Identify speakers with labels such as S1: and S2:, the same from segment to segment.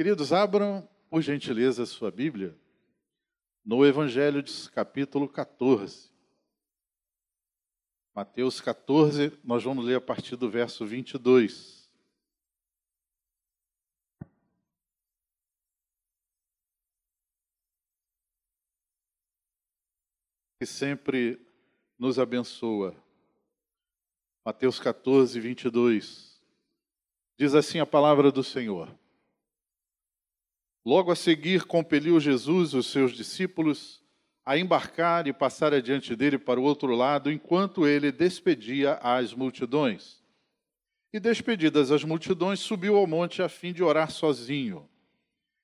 S1: Queridos, abram, por gentileza, a sua Bíblia no Evangelho de capítulo 14. Mateus 14, nós vamos ler a partir do verso 22. Que sempre nos abençoa. Mateus 14, 22. Diz assim a palavra do Senhor. Logo a seguir, compeliu Jesus os seus discípulos a embarcar e passar adiante dele para o outro lado, enquanto ele despedia as multidões. E despedidas as multidões, subiu ao monte a fim de orar sozinho.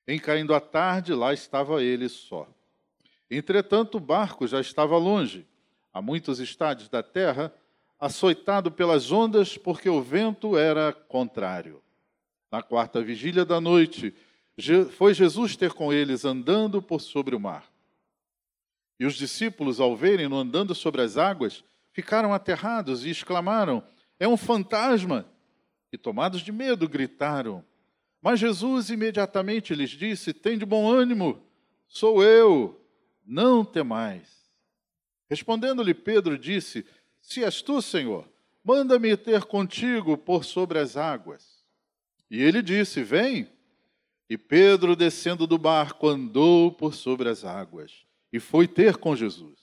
S1: Em caindo a tarde, lá estava ele só. Entretanto, o barco já estava longe, a muitos estádios da terra, açoitado pelas ondas, porque o vento era contrário. Na quarta vigília da noite, foi Jesus ter com eles andando por sobre o mar. E os discípulos, ao verem-no andando sobre as águas, ficaram aterrados e exclamaram: É um fantasma! E tomados de medo, gritaram. Mas Jesus imediatamente lhes disse: Tem de bom ânimo, sou eu, não temais. Respondendo-lhe Pedro, disse: Se és tu, Senhor, manda-me ter contigo por sobre as águas. E ele disse: Vem. E Pedro, descendo do barco, andou por sobre as águas e foi ter com Jesus.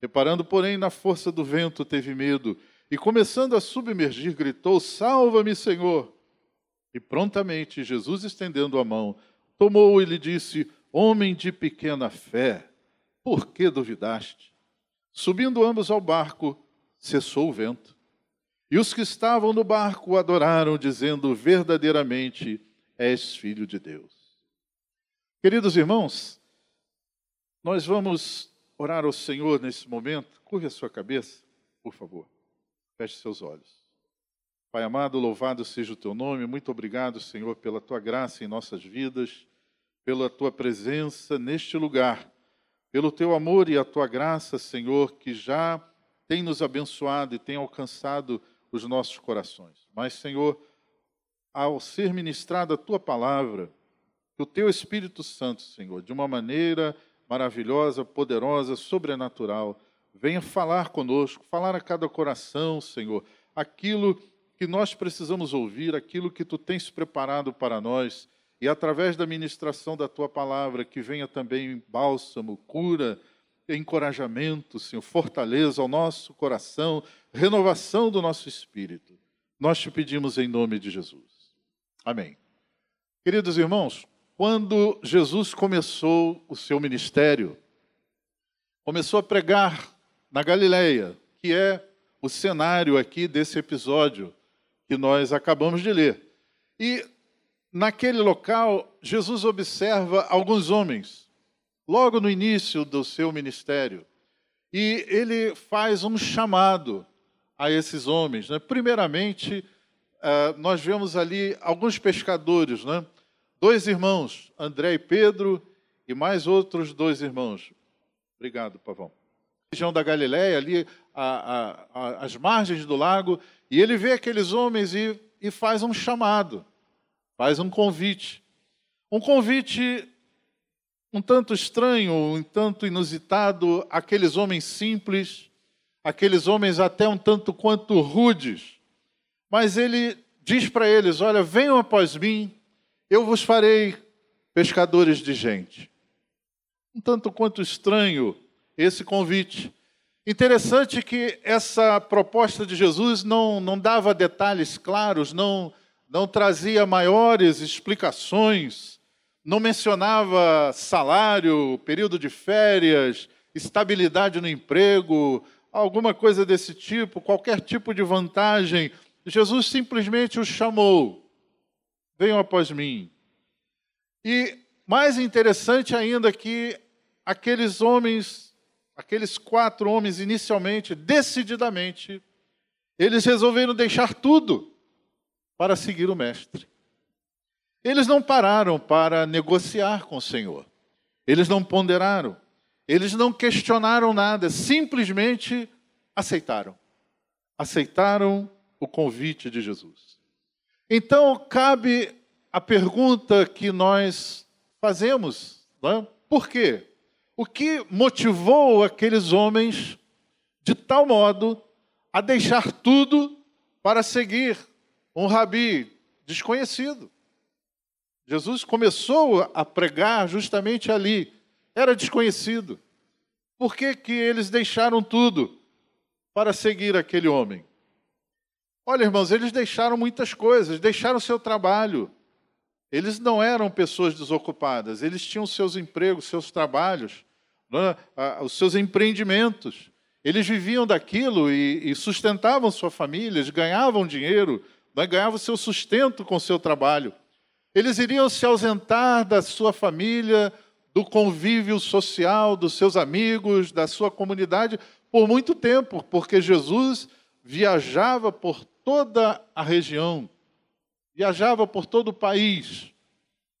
S1: Reparando, porém, na força do vento, teve medo e, começando a submergir, gritou: Salva-me, Senhor! E prontamente Jesus, estendendo a mão, tomou e lhe disse: Homem de pequena fé, por que duvidaste? Subindo ambos ao barco, cessou o vento. E os que estavam no barco adoraram, dizendo: Verdadeiramente, és filho de Deus. Queridos irmãos, nós vamos orar ao Senhor nesse momento. Curve a sua cabeça, por favor. Feche seus olhos. Pai amado, louvado seja o teu nome. Muito obrigado, Senhor, pela tua graça em nossas vidas, pela tua presença neste lugar, pelo teu amor e a tua graça, Senhor, que já tem nos abençoado e tem alcançado os nossos corações. Mas, Senhor, ao ser ministrada a tua palavra, que o teu Espírito Santo, Senhor, de uma maneira maravilhosa, poderosa, sobrenatural, venha falar conosco, falar a cada coração, Senhor, aquilo que nós precisamos ouvir, aquilo que tu tens preparado para nós, e através da ministração da tua palavra, que venha também bálsamo, cura, encorajamento, Senhor, fortaleza ao nosso coração, renovação do nosso espírito. Nós te pedimos em nome de Jesus. Amém. Queridos irmãos, quando Jesus começou o seu ministério, começou a pregar na Galileia, que é o cenário aqui desse episódio que nós acabamos de ler. E naquele local, Jesus observa alguns homens, logo no início do seu ministério, e ele faz um chamado a esses homens. Né? Primeiramente, uh, nós vemos ali alguns pescadores, né? dois irmãos, André e Pedro, e mais outros dois irmãos. Obrigado, Pavão. Região da Galiléia, ali a, a, a, as margens do lago, e ele vê aqueles homens e, e faz um chamado, faz um convite. Um convite um tanto estranho, um tanto inusitado, aqueles homens simples, aqueles homens até um tanto quanto rudes, mas ele diz para eles: Olha, venham após mim, eu vos farei pescadores de gente. Um tanto quanto estranho esse convite. Interessante que essa proposta de Jesus não, não dava detalhes claros, não, não trazia maiores explicações, não mencionava salário, período de férias, estabilidade no emprego, alguma coisa desse tipo, qualquer tipo de vantagem Jesus simplesmente os chamou: venham após mim. E mais interessante ainda que aqueles homens, aqueles quatro homens inicialmente, decididamente, eles resolveram deixar tudo para seguir o Mestre. Eles não pararam para negociar com o Senhor, eles não ponderaram, eles não questionaram nada, simplesmente aceitaram. Aceitaram o convite de Jesus. Então, cabe a pergunta que nós fazemos: é? por quê? O que motivou aqueles homens de tal modo a deixar tudo para seguir um rabi desconhecido? Jesus começou a pregar justamente ali, era desconhecido. Por que, que eles deixaram tudo para seguir aquele homem? Olha, irmãos, eles deixaram muitas coisas, deixaram seu trabalho. Eles não eram pessoas desocupadas, eles tinham seus empregos, seus trabalhos, né, os seus empreendimentos. Eles viviam daquilo e, sustentavam sua família, eles ganhavam dinheiro, né, ganhavam seu sustento com seu trabalho. Eles iriam se ausentar da sua família, do convívio social, dos seus amigos, da sua comunidade, por muito tempo, porque Jesus viajava por toda a região, viajava por todo o país.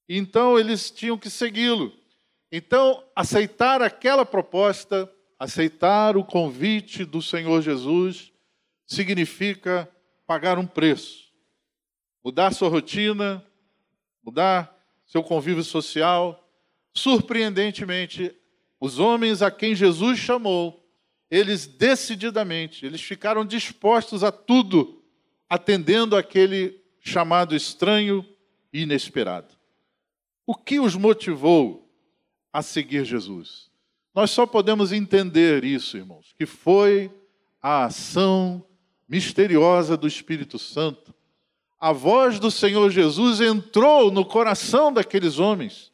S1: Então eles tinham que segui-lo. Então, aceitar aquela proposta, aceitar o convite do Senhor Jesus, significa pagar um preço. Mudar sua rotina, mudar seu convívio social. Surpreendentemente, os homens a quem Jesus chamou, eles decididamente, eles ficaram dispostos a tudo atendendo aquele chamado estranho e inesperado. O que os motivou a seguir Jesus? Nós só podemos entender isso, irmãos, que foi a ação misteriosa do Espírito Santo. A voz do Senhor Jesus entrou no coração daqueles homens.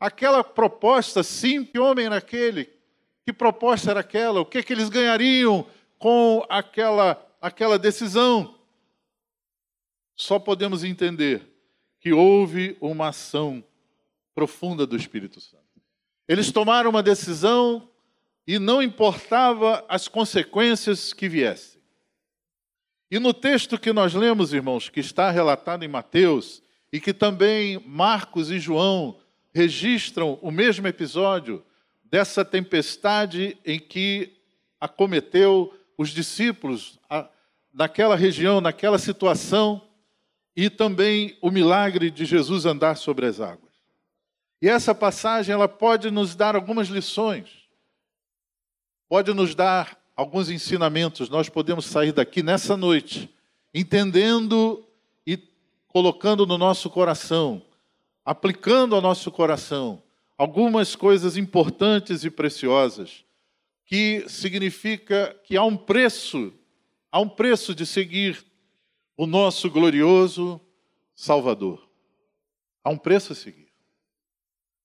S1: Aquela proposta, sim, que homem era aquele? Que proposta era aquela? O que, que eles ganhariam com aquela, aquela decisão? Só podemos entender que houve uma ação profunda do Espírito Santo. Eles tomaram uma decisão e não importava as consequências que viessem. E no texto que nós lemos, irmãos, que está relatado em Mateus, e que também Marcos e João registram o mesmo episódio dessa tempestade em que acometeu os discípulos naquela região, naquela situação, e também o milagre de Jesus andar sobre as águas. E essa passagem ela pode nos dar algumas lições, pode nos dar alguns ensinamentos. Nós podemos sair daqui nessa noite entendendo e colocando no nosso coração, aplicando ao nosso coração algumas coisas importantes e preciosas, que significa que há um preço, há um preço de seguir o nosso glorioso Salvador. Há um preço a seguir.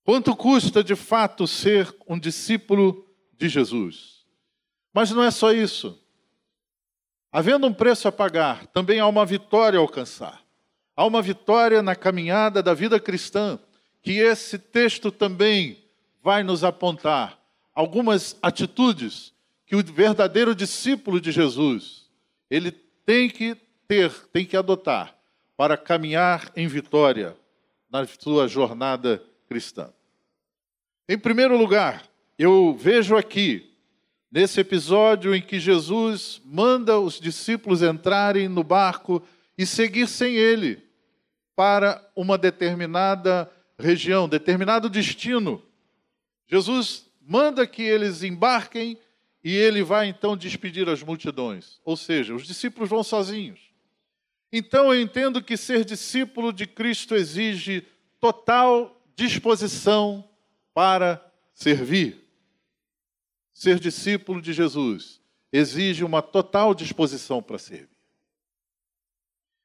S1: Quanto custa de fato ser um discípulo de Jesus? Mas não é só isso. Havendo um preço a pagar, também há uma vitória a alcançar. Há uma vitória na caminhada da vida cristã, que esse texto também vai nos apontar algumas atitudes que o verdadeiro discípulo de Jesus, ele tem que ter, tem que adotar para caminhar em vitória na sua jornada cristã. Em primeiro lugar, eu vejo aqui, nesse episódio em que Jesus manda os discípulos entrarem no barco e seguir sem ele para uma determinada região, determinado destino. Jesus manda que eles embarquem e ele vai então despedir as multidões. Ou seja, os discípulos vão sozinhos. Então eu entendo que ser discípulo de Cristo exige total disposição para servir. Ser discípulo de Jesus exige uma total disposição para servir.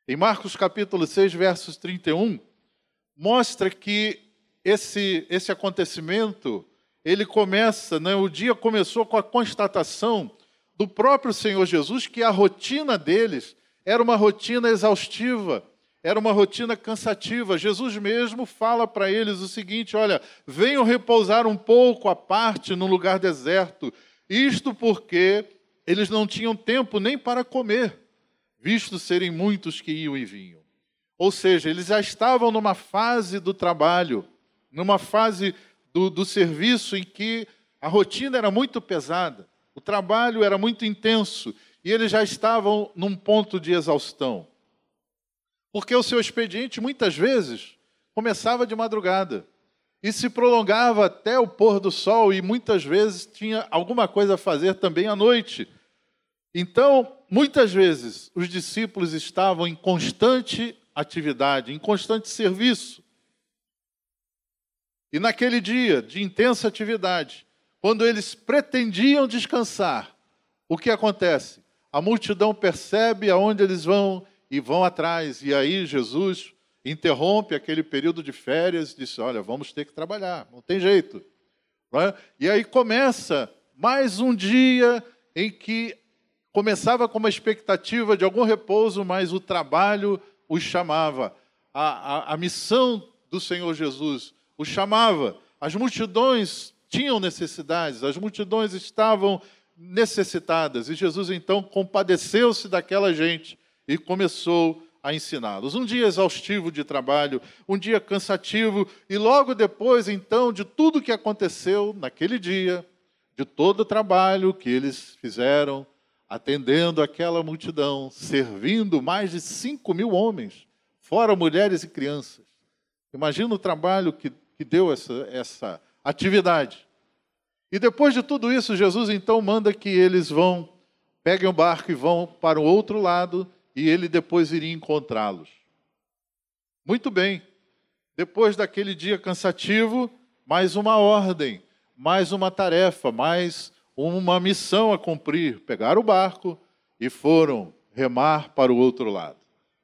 S1: Em Marcos capítulo 6, versos 31, mostra que esse, esse acontecimento, ele começa, né, o dia começou com a constatação do próprio Senhor Jesus que a rotina deles era uma rotina exaustiva, era uma rotina cansativa. Jesus mesmo fala para eles o seguinte: olha, venham repousar um pouco à parte num lugar deserto. Isto porque eles não tinham tempo nem para comer, visto serem muitos que iam e vinham. Ou seja, eles já estavam numa fase do trabalho, numa fase do, do serviço em que a rotina era muito pesada, o trabalho era muito intenso e eles já estavam num ponto de exaustão. Porque o seu expediente, muitas vezes, começava de madrugada e se prolongava até o pôr do sol e muitas vezes tinha alguma coisa a fazer também à noite. Então, muitas vezes os discípulos estavam em constante atividade, em constante serviço. E naquele dia de intensa atividade, quando eles pretendiam descansar, o que acontece? A multidão percebe aonde eles vão e vão atrás. E aí Jesus interrompe aquele período de férias e diz: Olha, vamos ter que trabalhar, não tem jeito. Não é? E aí começa mais um dia em que começava com uma expectativa de algum repouso, mas o trabalho os chamava. A, a, a missão do Senhor Jesus os chamava. As multidões tinham necessidades, as multidões estavam necessitadas. E Jesus então compadeceu-se daquela gente e começou a ensiná-los. Um dia exaustivo de trabalho, um dia cansativo, e logo depois, então, de tudo que aconteceu naquele dia, de todo o trabalho que eles fizeram, atendendo aquela multidão, servindo mais de 5 mil homens, fora mulheres e crianças. Imagina o trabalho que, que deu essa, essa atividade. E depois de tudo isso, Jesus então manda que eles vão, peguem o barco e vão para o outro lado, e ele depois iria encontrá-los. Muito bem. Depois daquele dia cansativo, mais uma ordem, mais uma tarefa, mais uma missão a cumprir. Pegaram o barco e foram remar para o outro lado.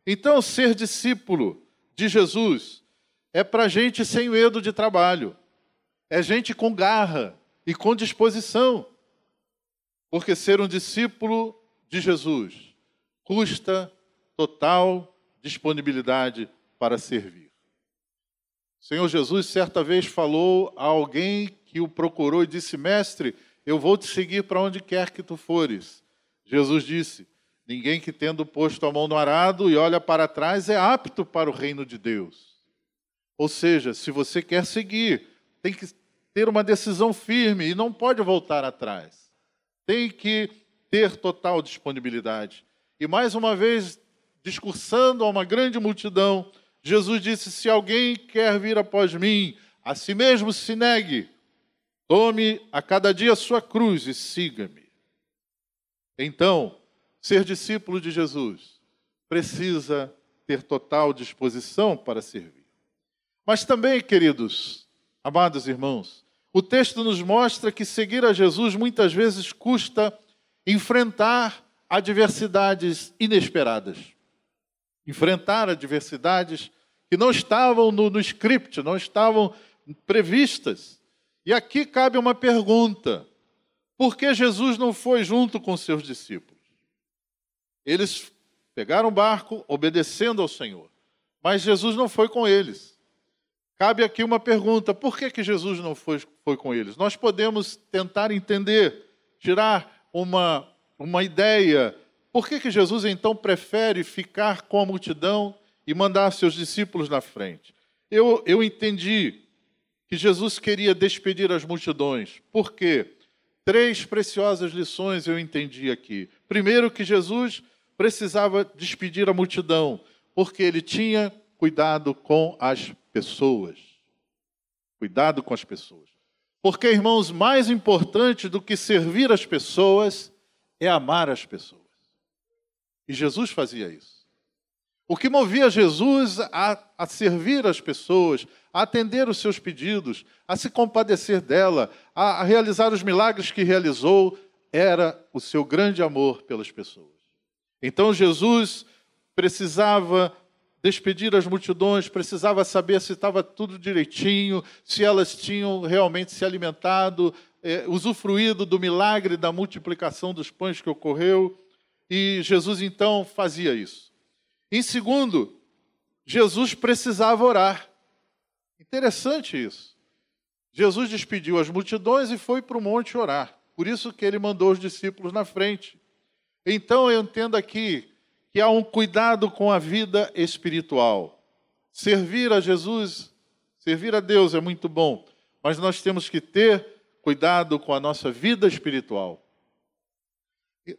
S1: Então, ser discípulo de Jesus é para gente sem medo de trabalho, é gente com garra e com disposição, porque ser um discípulo de Jesus custa total disponibilidade para servir. O Senhor Jesus certa vez falou a alguém que o procurou e disse: Mestre, eu vou te seguir para onde quer que tu fores. Jesus disse: Ninguém que tendo posto a mão no arado e olha para trás é apto para o reino de Deus. Ou seja, se você quer seguir, tem que ter uma decisão firme e não pode voltar atrás. Tem que ter total disponibilidade. E mais uma vez, discursando a uma grande multidão, Jesus disse: Se alguém quer vir após mim, a si mesmo se negue, tome a cada dia a sua cruz e siga-me. Então, ser discípulo de Jesus precisa ter total disposição para servir. Mas também, queridos, amados irmãos, o texto nos mostra que seguir a Jesus muitas vezes custa enfrentar adversidades inesperadas. Enfrentar adversidades que não estavam no, no script, não estavam previstas. E aqui cabe uma pergunta: por que Jesus não foi junto com seus discípulos? Eles pegaram o barco obedecendo ao Senhor, mas Jesus não foi com eles. Cabe aqui uma pergunta: por que, que Jesus não foi, foi com eles? Nós podemos tentar entender, tirar uma, uma ideia. Por que, que Jesus então prefere ficar com a multidão e mandar seus discípulos na frente? Eu, eu entendi que Jesus queria despedir as multidões. Por quê? Três preciosas lições eu entendi aqui. Primeiro, que Jesus precisava despedir a multidão, porque ele tinha cuidado com as pessoas. Cuidado com as pessoas. Porque, irmãos, mais importante do que servir as pessoas é amar as pessoas. E Jesus fazia isso. O que movia Jesus a, a, servir as pessoas, a atender os seus pedidos, a se compadecer dela, a, a realizar os milagres que realizou, era o seu grande amor pelas pessoas. Então Jesus precisava despedir as multidões, precisava saber se estava tudo direitinho, se elas tinham realmente se alimentado, é, usufruído do milagre da multiplicação dos pães que ocorreu. E Jesus então fazia isso. Em segundo, Jesus precisava orar. Interessante isso. Jesus despediu as multidões e foi para o monte orar. Por isso que ele mandou os discípulos na frente. Então eu entendo aqui que há um cuidado com a vida espiritual. Servir a Jesus, servir a Deus é muito bom, mas nós temos que ter cuidado com a nossa vida espiritual.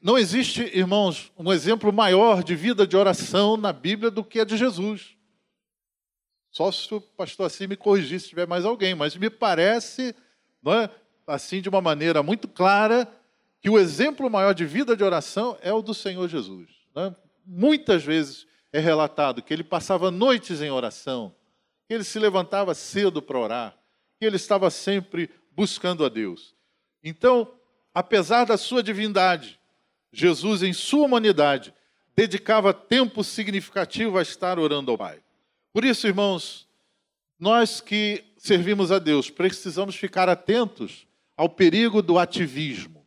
S1: Não existe, irmãos, um exemplo maior de vida de oração na Bíblia do que a de Jesus. Só se o pastor assim me corrigir se tiver mais alguém, mas me parece, é, assim de uma maneira muito clara, que o exemplo maior de vida de oração é o do Senhor Jesus. Né? Muitas vezes é relatado que ele passava noites em oração, que ele se levantava cedo para orar, que ele estava sempre buscando a Deus. Então, apesar da sua divindade, Jesus, em sua humanidade, dedicava tempo significativo a estar orando ao Pai. Por isso, irmãos, nós que servimos a Deus precisamos ficar atentos ao perigo do ativismo.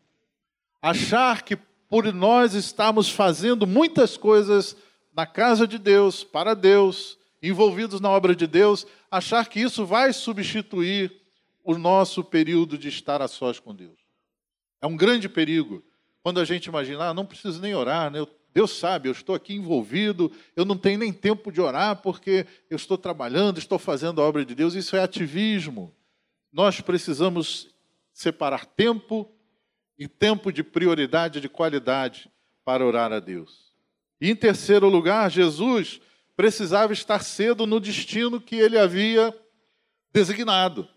S1: Achar que por nós estarmos fazendo muitas coisas na casa de Deus, para Deus, envolvidos na obra de Deus, achar que isso vai substituir o nosso período de estar a sós com Deus. É um grande perigo quando a gente imagina, ah, não preciso nem orar, né? Deus sabe, eu estou aqui envolvido, eu não tenho nem tempo de orar porque eu estou trabalhando, estou fazendo a obra de Deus. Isso é ativismo. Nós precisamos separar tempo e tempo de prioridade, de qualidade para orar a Deus. E em terceiro lugar, Jesus precisava estar cedo no destino que ele havia designado.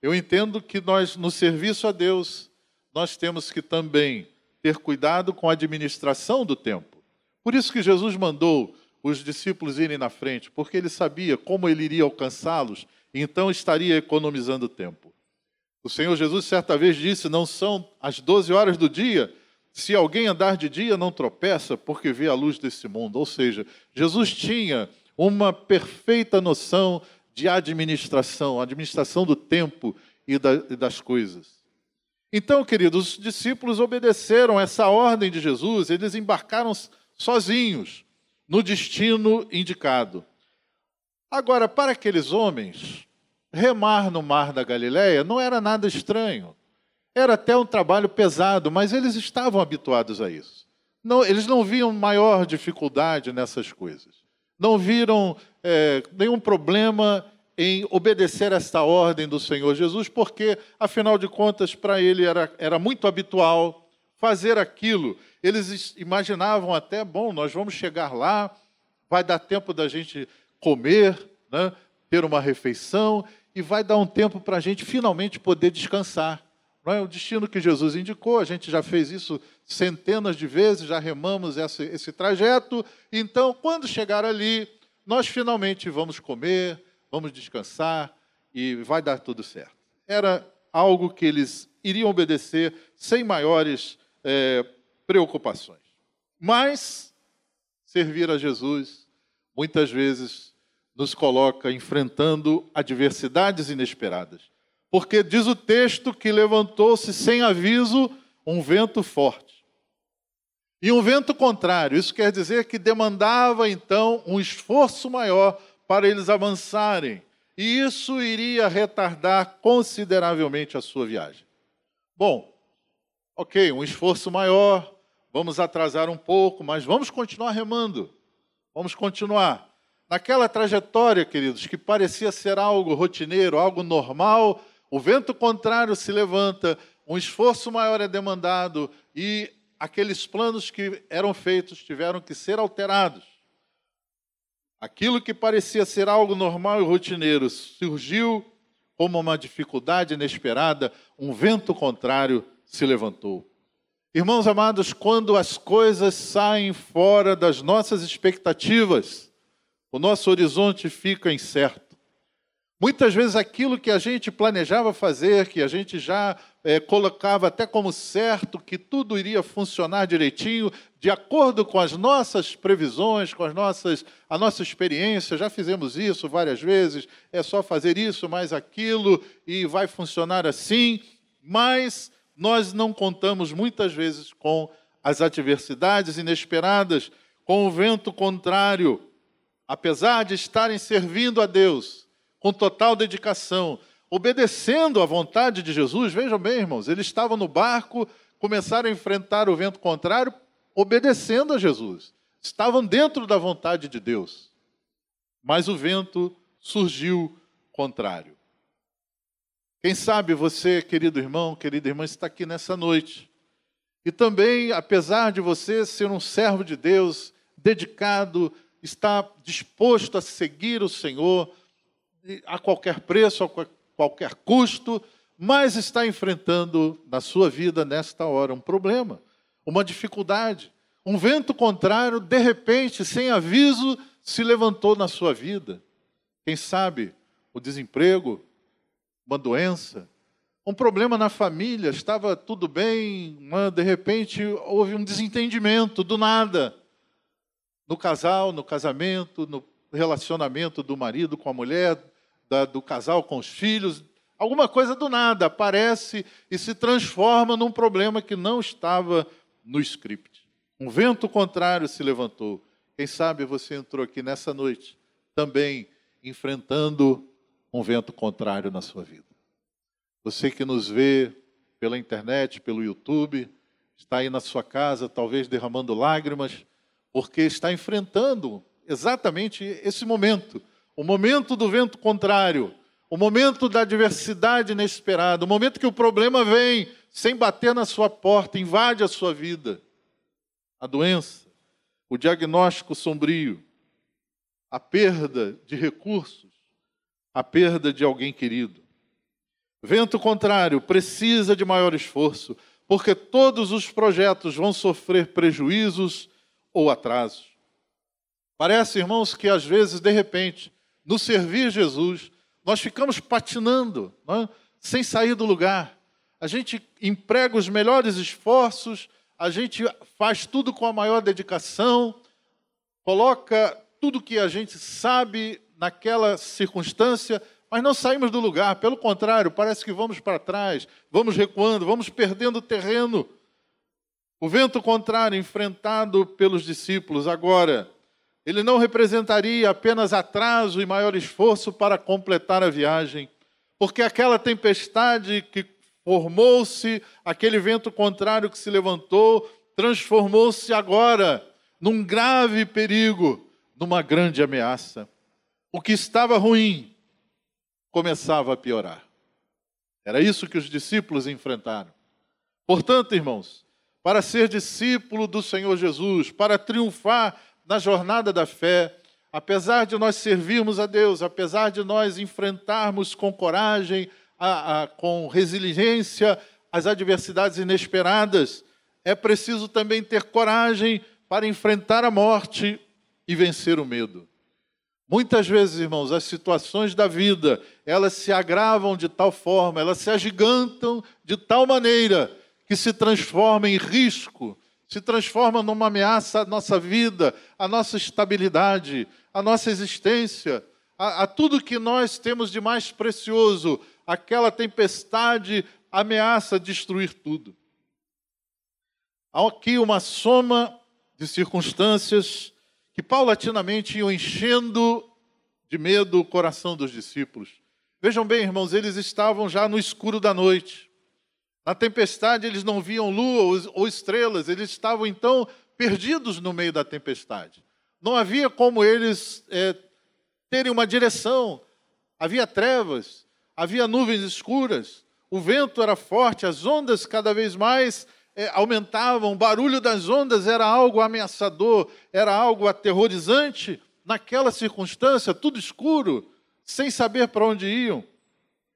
S1: Eu entendo que nós, no serviço a Deus, nós temos que também ter cuidado com a administração do tempo. Por isso que Jesus mandou os discípulos irem na frente, porque ele sabia como ele iria alcançá-los, então estaria economizando tempo. O Senhor Jesus certa vez disse: Não são as 12 horas do dia, se alguém andar de dia, não tropeça, porque vê a luz desse mundo. Ou seja, Jesus tinha uma perfeita noção de administração, administração do tempo e, das coisas. Então, queridos, os discípulos obedeceram essa ordem de Jesus, eles embarcaram sozinhos no destino indicado. Agora, para aqueles homens, remar no mar da Galileia não era nada estranho. Era até um trabalho pesado, mas eles estavam habituados a isso. Não, eles não viam maior dificuldade nessas coisas. Não viram é, nenhum problema em obedecer esta ordem do Senhor Jesus, porque, afinal de contas, para ele era, era muito habitual fazer aquilo. Eles imaginavam até, bom, nós vamos chegar lá, vai dar tempo da gente comer, né, ter uma refeição, e vai dar um tempo para a gente finalmente poder descansar. Não é o destino que Jesus indicou, a gente já fez isso centenas de vezes, já remamos esse, esse trajeto. Então, quando chegar ali, nós finalmente vamos comer, vamos descansar e vai dar tudo certo. Era algo que eles iriam obedecer sem maiores é, preocupações. Mas servir a Jesus muitas vezes nos coloca enfrentando adversidades inesperadas. Porque diz o texto que levantou-se sem aviso um vento forte. E um vento contrário, isso quer dizer que demandava então um esforço maior para eles avançarem. E isso iria retardar consideravelmente a sua viagem. Bom, ok, um esforço maior, vamos atrasar um pouco, mas vamos continuar remando. Vamos continuar. Naquela trajetória, queridos, que parecia ser algo rotineiro, algo normal, o vento contrário se levanta, um esforço maior é demandado e aqueles planos que eram feitos tiveram que ser alterados. Aquilo que parecia ser algo normal e rotineiro surgiu como uma dificuldade inesperada, um vento contrário se levantou. Irmãos amados, quando as coisas saem fora das nossas expectativas, o nosso horizonte fica incerto. Muitas vezes aquilo que a gente planejava fazer, que a gente já é, colocava até como certo, que tudo iria funcionar direitinho, de acordo com as nossas previsões, com as nossas, a nossa experiência, já fizemos isso várias vezes, é só fazer isso, mais aquilo, e vai funcionar assim, mas nós não contamos muitas vezes com as adversidades inesperadas, com o vento contrário. Apesar de estarem servindo a Deus, com total dedicação, obedecendo à vontade de Jesus. Vejam bem, irmãos, eles estavam no barco, começaram a enfrentar o vento contrário, obedecendo a Jesus. Estavam dentro da vontade de Deus. Mas o vento surgiu contrário. Quem sabe você, querido irmão, querida irmã, está aqui nessa noite. E também, apesar de você ser um servo de Deus, dedicado, está disposto a seguir o Senhor, a qualquer preço, a qualquer custo, mas está enfrentando na sua vida, nesta hora, um problema, uma dificuldade. Um vento contrário, de repente, sem aviso, se levantou na sua vida. Quem sabe o desemprego, uma doença, um problema na família, estava tudo bem, mas de repente houve um desentendimento do nada. No casal, no casamento, no relacionamento do marido com a mulher, da, do casal com os filhos, alguma coisa do nada aparece e se transforma num problema que não estava no script. Um vento contrário se levantou. Quem sabe você entrou aqui nessa noite também enfrentando um vento contrário na sua vida. Você que nos vê pela internet, pelo YouTube, está aí na sua casa, talvez derramando lágrimas, porque está enfrentando exatamente esse momento o momento do vento contrário, o momento da adversidade inesperada, o momento que o problema vem sem bater na sua porta, invade a sua vida. A doença, o diagnóstico sombrio, a perda de recursos, a perda de alguém querido. Vento contrário precisa de maior esforço, porque todos os projetos vão sofrer prejuízos ou atrasos. Parece, irmãos, que às vezes, de repente, no servir Jesus, nós ficamos patinando, é? sem sair do lugar. A gente emprega os melhores esforços, a gente faz tudo com a maior dedicação, coloca tudo que a gente sabe naquela circunstância, mas não saímos do lugar. Pelo contrário, parece que vamos para trás, vamos recuando, vamos perdendo terreno. O vento contrário enfrentado pelos discípulos agora ele não representaria apenas atraso e maior esforço para completar a viagem, porque aquela tempestade que formou-se, aquele vento contrário que se levantou, transformou-se agora num grave perigo, numa grande ameaça. O que estava ruim começava a piorar. Era isso que os discípulos enfrentaram. Portanto, irmãos, para ser discípulo do Senhor Jesus, para triunfar na jornada da fé, apesar de nós servirmos a Deus, apesar de nós enfrentarmos com coragem, a, a, com resiliência as adversidades inesperadas, é preciso também ter coragem para enfrentar a morte e vencer o medo. Muitas vezes, irmãos, as situações da vida, elas se agravam de tal forma, elas se agigantam de tal maneira que se transformam em risco, se transforma numa ameaça à nossa vida, à nossa estabilidade, à nossa existência, a, a tudo que nós temos de mais precioso. Aquela tempestade ameaça destruir tudo. Há aqui uma soma de circunstâncias que paulatinamente iam enchendo de medo o coração dos discípulos. Vejam bem, irmãos, eles estavam já no escuro da noite. Na tempestade eles não viam lua ou estrelas, eles estavam então perdidos no meio da tempestade. Não havia como eles é, terem uma direção. Havia trevas, havia nuvens escuras, o vento era forte, as ondas cada vez mais é, aumentavam, o barulho das ondas era algo ameaçador, era algo aterrorizante. Naquela circunstância, tudo escuro, sem saber para onde iam.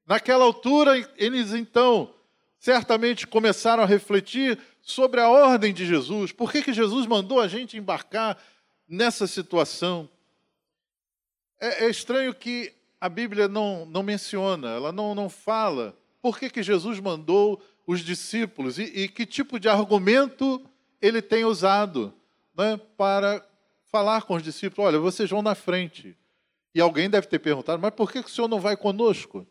S1: Naquela altura, eles então certamente começaram a refletir sobre a ordem de Jesus. Por que, que Jesus mandou a gente embarcar nessa situação? É, é estranho que a Bíblia não, não menciona, ela não, não fala por que, que Jesus mandou os discípulos e, e que tipo de argumento ele tem usado né, para falar com os discípulos: olha, vocês vão na frente. E alguém deve ter perguntado: mas por que, que o senhor não vai conosco?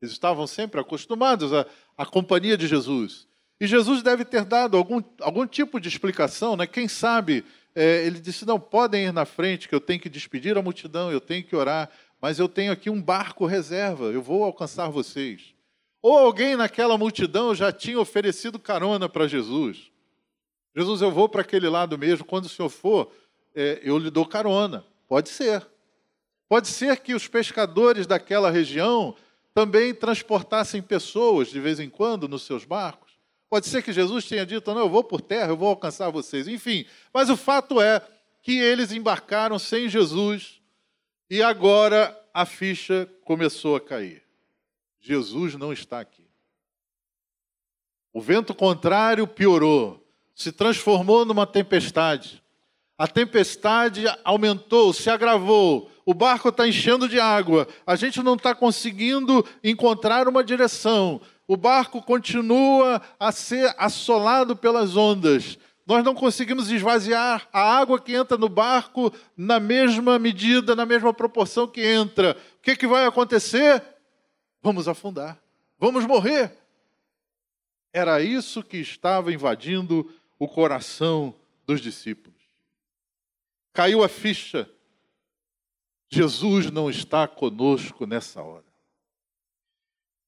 S1: Eles estavam sempre acostumados à, à companhia de Jesus. E Jesus deve ter dado algum, algum tipo de explicação, né? quem sabe é, ele disse: Não, podem ir na frente, que eu tenho que despedir a multidão, eu tenho que orar, mas eu tenho aqui um barco reserva, eu vou alcançar vocês. Ou alguém naquela multidão já tinha oferecido carona para Jesus. Jesus, eu vou para aquele lado mesmo, quando o senhor for, é, eu lhe dou carona. Pode ser. Pode ser que os pescadores daquela região também transportassem pessoas de vez em quando nos seus barcos. Pode ser que Jesus tenha dito: não, eu vou por terra, eu vou alcançar vocês. Enfim, mas o fato é que eles embarcaram sem Jesus e agora a ficha começou a cair. Jesus não está aqui. O vento contrário piorou, se transformou numa tempestade. A tempestade aumentou, se agravou, o barco está enchendo de água, a gente não está conseguindo encontrar uma direção, o barco continua a ser assolado pelas ondas. Nós não conseguimos esvaziar a água que entra no barco na mesma medida, na mesma proporção que entra. O que, que vai acontecer? Vamos afundar, vamos morrer. Era isso que estava invadindo o coração dos discípulos. Caiu a ficha. Jesus não está conosco nessa hora.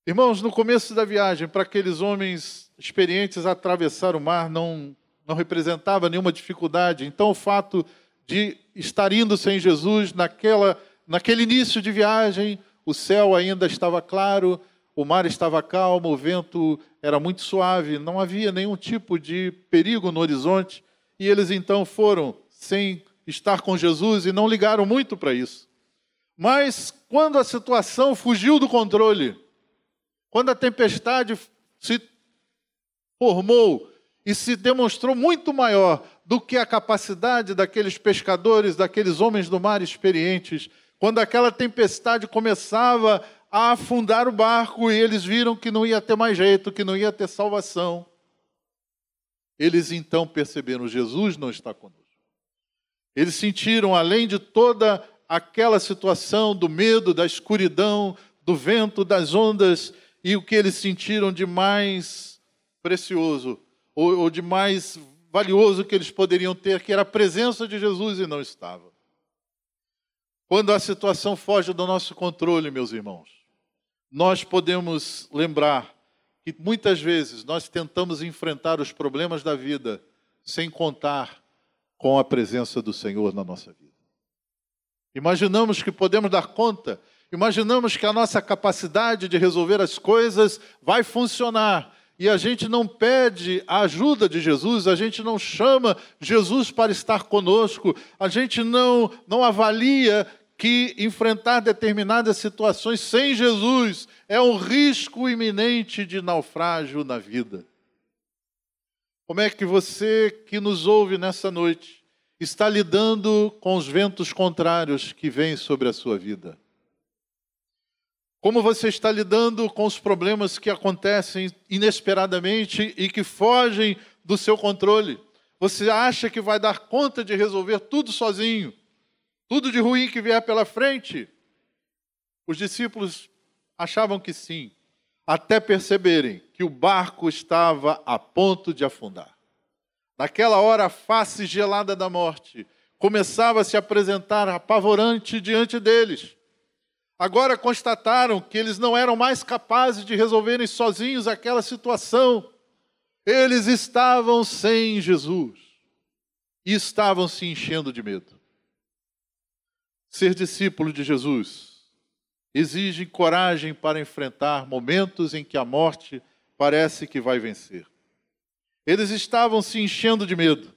S1: Irmãos, no começo da viagem, para aqueles homens experientes atravessar o mar não, não representava nenhuma dificuldade. Então, o fato de estar indo sem Jesus naquela, naquele início de viagem, o céu ainda estava claro, o mar estava calmo, o vento era muito suave, não havia nenhum tipo de perigo no horizonte, e eles então foram sem estar com Jesus e não ligaram muito para isso. Mas quando a situação fugiu do controle, quando a tempestade se formou e se demonstrou muito maior do que a capacidade daqueles pescadores, daqueles homens do mar experientes, quando aquela tempestade começava a afundar o barco e eles viram que não ia ter mais jeito, que não ia ter salvação. Eles então perceberam: Jesus não está conosco. Eles sentiram, além de toda aquela situação do medo, da escuridão, do vento, das ondas, e o que eles sentiram de mais precioso, ou, ou de mais valioso que eles poderiam ter, que era a presença de Jesus e não estava. Quando a situação foge do nosso controle, meus irmãos, nós podemos lembrar que muitas vezes nós tentamos enfrentar os problemas da vida sem contar com a presença do Senhor na nossa vida. Imaginamos que podemos dar conta, imaginamos que a nossa capacidade de resolver as coisas vai funcionar. E a gente não pede a ajuda de Jesus, a gente não chama Jesus para estar conosco, a gente não, não avalia que enfrentar determinadas situações sem Jesus é um risco iminente de naufrágio na vida. Como é que você que nos ouve nessa noite está lidando com os ventos contrários que vêm sobre a sua vida? Como você está lidando com os problemas que acontecem inesperadamente e que fogem do seu controle? Você acha que vai dar conta de resolver tudo sozinho? Tudo de ruim que vier pela frente? Os discípulos achavam que sim, até perceberem que o barco estava a ponto de afundar. Naquela hora, a face gelada da morte começava a se apresentar apavorante diante deles. Agora constataram que eles não eram mais capazes de resolverem sozinhos aquela situação. Eles estavam sem Jesus e estavam se enchendo de medo. Ser discípulo de Jesus exige coragem para enfrentar momentos em que a morte parece que vai vencer. Eles estavam se enchendo de medo.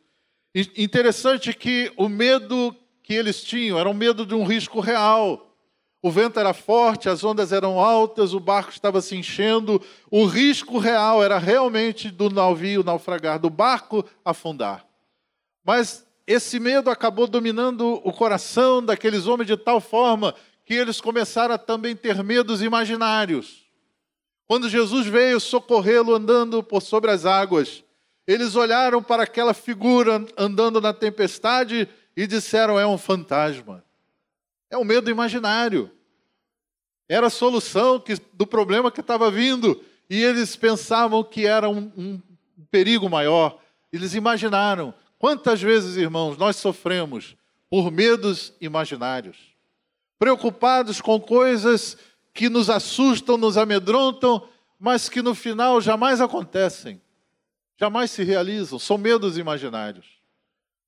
S1: Interessante que o medo que eles tinham era um medo de um risco real. O vento era forte, as ondas eram altas, o barco estava se enchendo. O risco real era realmente do navio naufragar, do barco afundar. Mas esse medo acabou dominando o coração daqueles homens de tal forma que eles começaram a também ter medos imaginários. Quando Jesus veio socorrê-lo andando por sobre as águas, eles olharam para aquela figura andando na tempestade e disseram: é um fantasma. É um medo imaginário. Era a solução que, do problema que estava vindo. E eles pensavam que era um, um perigo maior. Eles imaginaram. Quantas vezes, irmãos, nós sofremos por medos imaginários, preocupados com coisas que nos assustam, nos amedrontam, mas que no final jamais acontecem, jamais se realizam, são medos imaginários.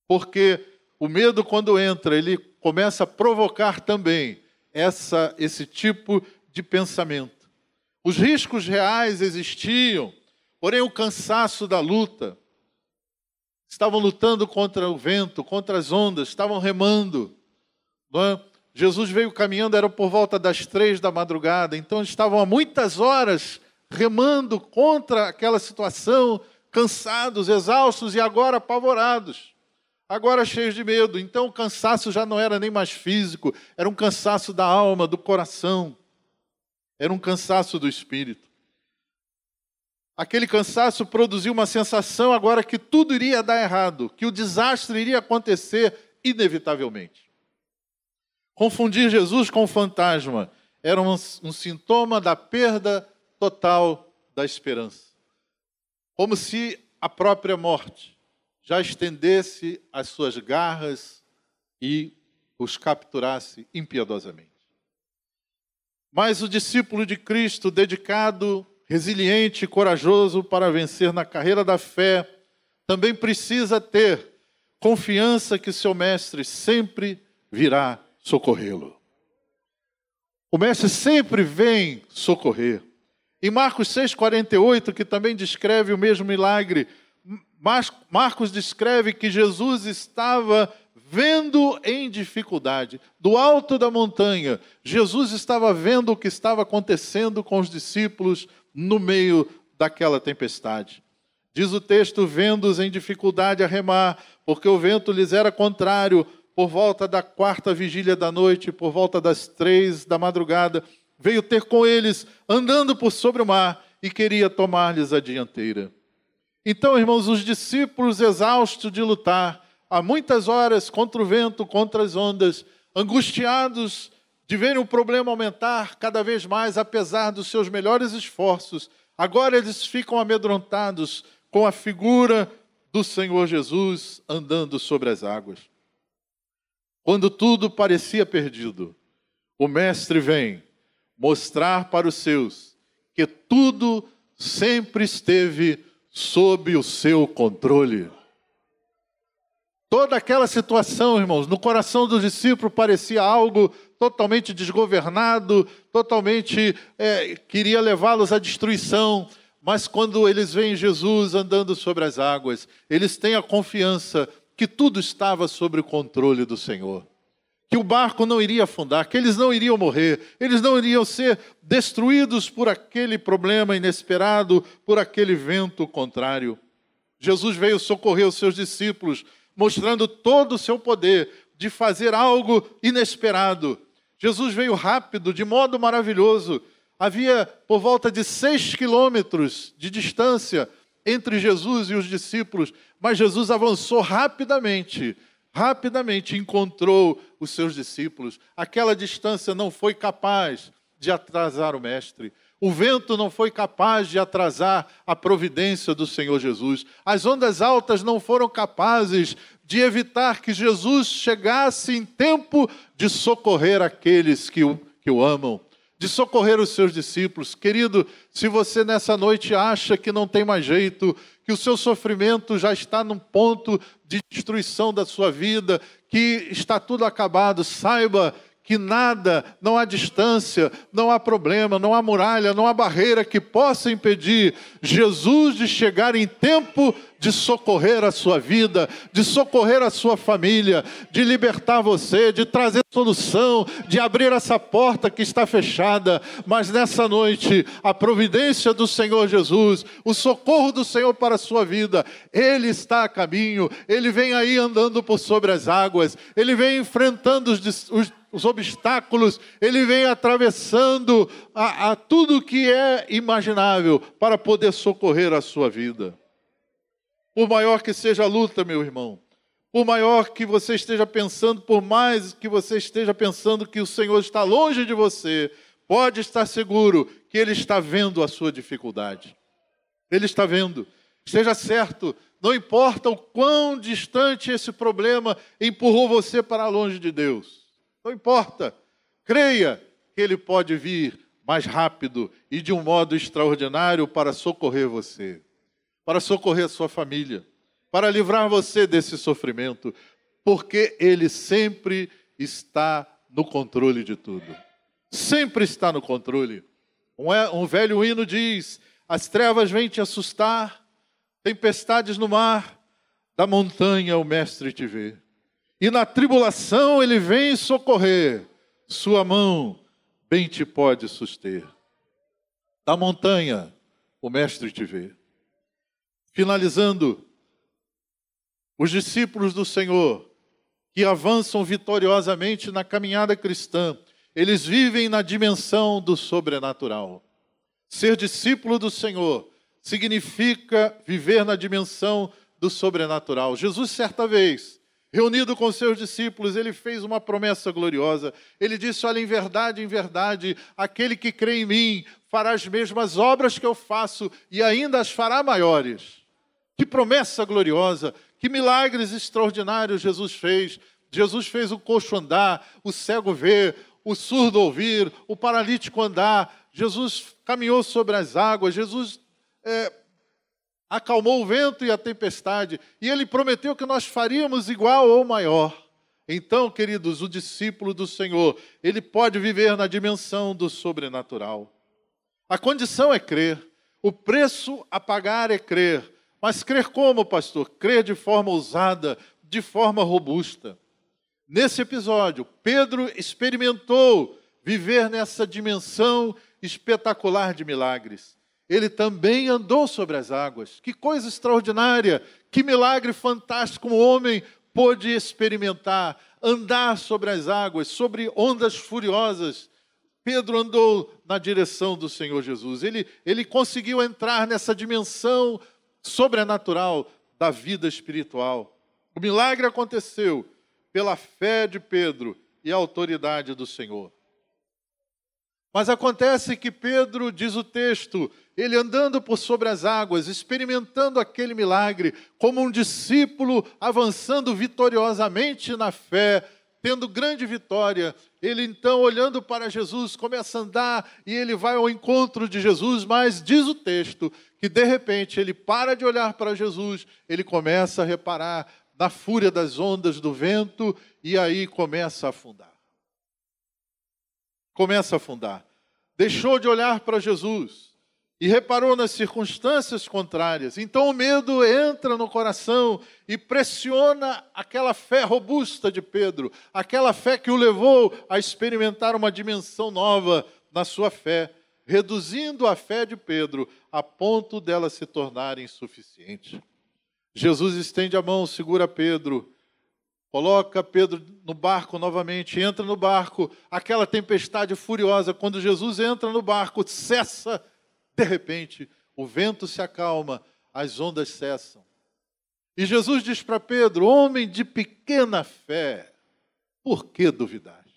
S1: Porque o medo, quando entra, ele começa a provocar também essa, esse tipo de pensamento. Os riscos reais existiam, porém o cansaço da luta, estavam lutando contra o vento, contra as ondas, estavam remando. É? Jesus veio caminhando, era por volta das três da madrugada, então estavam há muitas horas remando contra aquela situação, cansados, exaustos e agora apavorados, agora cheios de medo. Então o cansaço já não era nem mais físico, era um cansaço da alma, do coração, era um cansaço do espírito. Aquele cansaço produziu uma sensação agora que tudo iria dar errado, que o desastre iria acontecer inevitavelmente. Confundir Jesus com o fantasma era um, um sintoma da perda total da esperança. Como se a própria morte já estendesse as suas garras e os capturasse impiedosamente. Mas o discípulo de Cristo, dedicado, resiliente e corajoso para vencer na carreira da fé, também precisa ter confiança que seu mestre sempre virá socorrê-lo. O mestre sempre vem socorrer. Em Marcos 6,48, que também descreve o mesmo milagre, Marcos descreve que Jesus estava vendo em dificuldade, do alto da montanha, Jesus estava vendo o que estava acontecendo com os discípulos no meio daquela tempestade. Diz o texto: vendo-os em dificuldade a remar, porque o vento lhes era contrário, por volta da quarta vigília da noite, por volta das três da madrugada, veio ter com eles, andando por sobre o mar, e queria tomar-lhes a dianteira. Então, irmãos, os discípulos, exaustos de lutar, há muitas horas contra o vento, contra as ondas, angustiados de verem o problema aumentar cada vez mais, apesar dos seus melhores esforços, agora eles ficam amedrontados com a figura do Senhor Jesus andando sobre as águas. Quando tudo parecia perdido, o Mestre vem mostrar para os seus que tudo sempre esteve sob o seu controle. Toda aquela situação, irmãos, no coração do discípulo parecia algo totalmente desgovernado, totalmente é, queria levá-los à destruição. Mas quando eles veem Jesus andando sobre as águas, eles têm a confiança que tudo estava sob o controle do Senhor que o barco não iria afundar, que eles não iriam morrer, eles não iriam ser destruídos por aquele problema inesperado, por aquele vento contrário. Jesus veio socorrer os seus discípulos, mostrando todo o seu poder de fazer algo inesperado. Jesus veio rápido, de modo maravilhoso. Havia por volta de seis quilômetros de distância entre Jesus e os discípulos, mas Jesus avançou rapidamente rapidamente encontrou os seus discípulos. Aquela distância não foi capaz de atrasar o Mestre. O vento não foi capaz de atrasar a providência do Senhor Jesus. As ondas altas não foram capazes de evitar que Jesus chegasse em tempo de socorrer aqueles que o, que o amam, de socorrer os seus discípulos. Querido, se você nessa noite acha que não tem mais jeito, que o seu sofrimento já está num ponto de destruição da sua vida, que está tudo acabado, saiba que nada, não há distância, não há problema, não há muralha, não há barreira que possa impedir Jesus de chegar em tempo de socorrer a sua vida, de socorrer a sua família, de libertar você, de trazer solução, de abrir essa porta que está fechada. Mas nessa noite, a providência do Senhor Jesus, o socorro do Senhor para a sua vida, Ele está a caminho, Ele vem aí andando por sobre as águas, Ele vem enfrentando os, os os obstáculos, ele vem atravessando a, a, tudo que é imaginável para poder socorrer a sua vida. Por maior que seja a luta, meu irmão, por maior que você esteja pensando, por mais que você esteja pensando que o Senhor está longe de você, pode estar seguro que Ele está vendo a sua dificuldade. Ele está vendo. Esteja certo, não importa o quão distante esse problema empurrou você para longe de Deus. Não importa. Creia que Ele pode vir mais rápido e de um modo extraordinário para socorrer você para socorrer a sua família, para livrar você desse sofrimento, porque Ele sempre está no controle de tudo. Sempre está no controle. Um, é, velho hino diz: As trevas vêm te assustar, tempestades no mar, da montanha o Mestre te vê. E na tribulação ele vem socorrer, sua mão bem te pode suster. Da montanha, o Mestre te vê. Finalizando, os discípulos do Senhor, que avançam vitoriosamente na caminhada cristã, eles vivem na dimensão do sobrenatural. Ser discípulo do Senhor significa viver na dimensão do sobrenatural. Jesus, certa vez, reunido com seus discípulos, ele fez uma promessa gloriosa. Ele disse: Olha, em verdade, em verdade, aquele que crê em mim fará as mesmas obras que eu faço e ainda as fará maiores. Que promessa gloriosa, que milagres extraordinários Jesus fez. Jesus fez o coxo andar, o cego ver, o surdo ouvir, o paralítico andar. Jesus caminhou sobre as águas. Jesus é, acalmou o vento e a tempestade, e ele prometeu que nós faríamos igual ou maior. Então, queridos, o discípulo do Senhor, ele pode viver na dimensão do sobrenatural. A condição é crer, o preço a pagar é crer. Mas crer como, pastor? Crer de forma ousada, de forma robusta. Nesse episódio, Pedro experimentou viver nessa dimensão espetacular de milagres ele também andou sobre as águas. Que coisa extraordinária, que milagre fantástico um homem pôde experimentar, andar sobre as águas, sobre ondas furiosas. Pedro andou na direção do Senhor Jesus. Ele, ele conseguiu entrar nessa dimensão sobrenatural da vida espiritual. O milagre aconteceu pela fé de Pedro e a autoridade do Senhor. Mas acontece que Pedro, diz o texto, ele andando por sobre as águas, experimentando aquele milagre, como um discípulo avançando vitoriosamente na fé, tendo grande vitória, ele então, olhando para Jesus, começa a andar e ele vai ao encontro de Jesus, mas diz o texto que de repente ele para de olhar para Jesus, ele começa a reparar na fúria das ondas do vento e aí começa a afundar começa a afundar. Deixou de olhar para Jesus e reparou nas circunstâncias contrárias. Então o medo entra no coração e pressiona aquela fé robusta de Pedro, aquela fé que o levou a experimentar uma dimensão nova na sua fé, reduzindo a fé de Pedro a ponto dela se tornar insuficiente. Jesus estende a mão, segura Pedro Coloca Pedro no barco novamente, entra no barco, aquela tempestade furiosa, quando Jesus entra no barco, cessa, de repente, o vento se acalma, as ondas cessam. E Jesus diz para Pedro: Homem de pequena fé, por que duvidaste?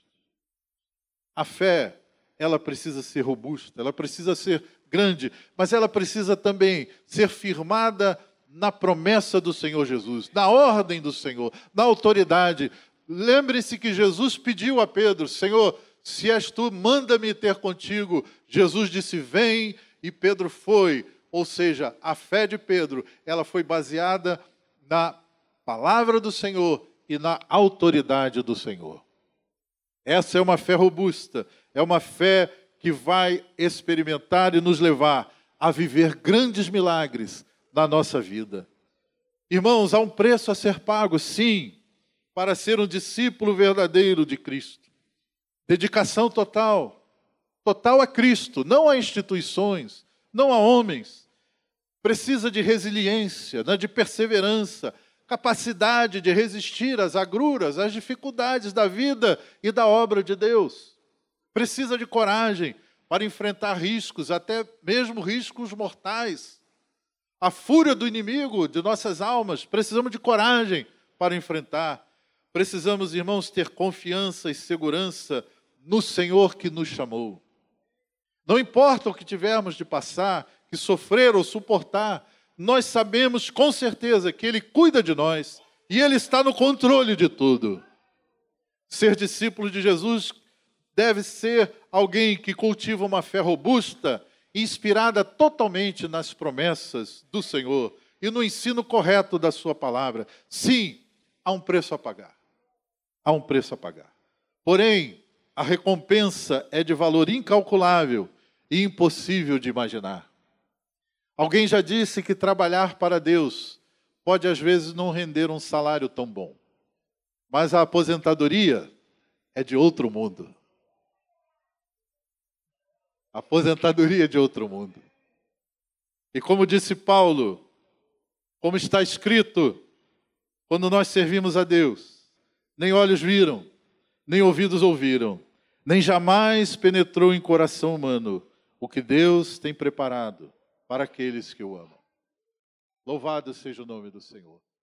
S1: A fé, ela precisa ser robusta, ela precisa ser grande, mas ela precisa também ser firmada na promessa do Senhor Jesus, na ordem do Senhor, na autoridade. Lembre-se que Jesus pediu a Pedro: Senhor, se és tu, manda-me ter contigo. Jesus disse: Vem, e Pedro foi. Ou seja, a fé de Pedro, ela foi baseada na palavra do Senhor e na autoridade do Senhor. Essa é uma fé robusta, é uma fé que vai experimentar e nos levar a viver grandes milagres na nossa vida. Irmãos, há um preço a ser pago, sim, para ser um discípulo verdadeiro de Cristo. Dedicação total, total a Cristo, não a instituições, não a homens. Precisa de resiliência, né, de perseverança, capacidade de resistir às agruras, às dificuldades da vida e da obra de Deus. Precisa de coragem para enfrentar riscos, até mesmo riscos mortais a fúria do inimigo de nossas almas, precisamos de coragem para enfrentar. Precisamos, irmãos, ter confiança e segurança no Senhor que nos chamou. Não importa o que tivermos de passar, que sofrer ou suportar, nós sabemos com certeza que Ele cuida de nós e Ele está no controle de tudo. Ser discípulo de Jesus deve ser alguém que cultiva uma fé robusta inspirada totalmente nas promessas do Senhor e no ensino correto da Sua palavra. Sim, há um preço a pagar. Há um preço a pagar. Porém, a recompensa é de valor incalculável e impossível de imaginar. Alguém já disse que trabalhar para Deus pode às vezes não render um salário tão bom, mas a aposentadoria é de outro mundo. Aposentadoria de outro mundo. E como disse Paulo, como está escrito, quando nós servimos a Deus, nem olhos viram, nem ouvidos ouviram, nem jamais penetrou em coração humano o que Deus tem preparado para aqueles que o amam. Louvado seja o nome do Senhor.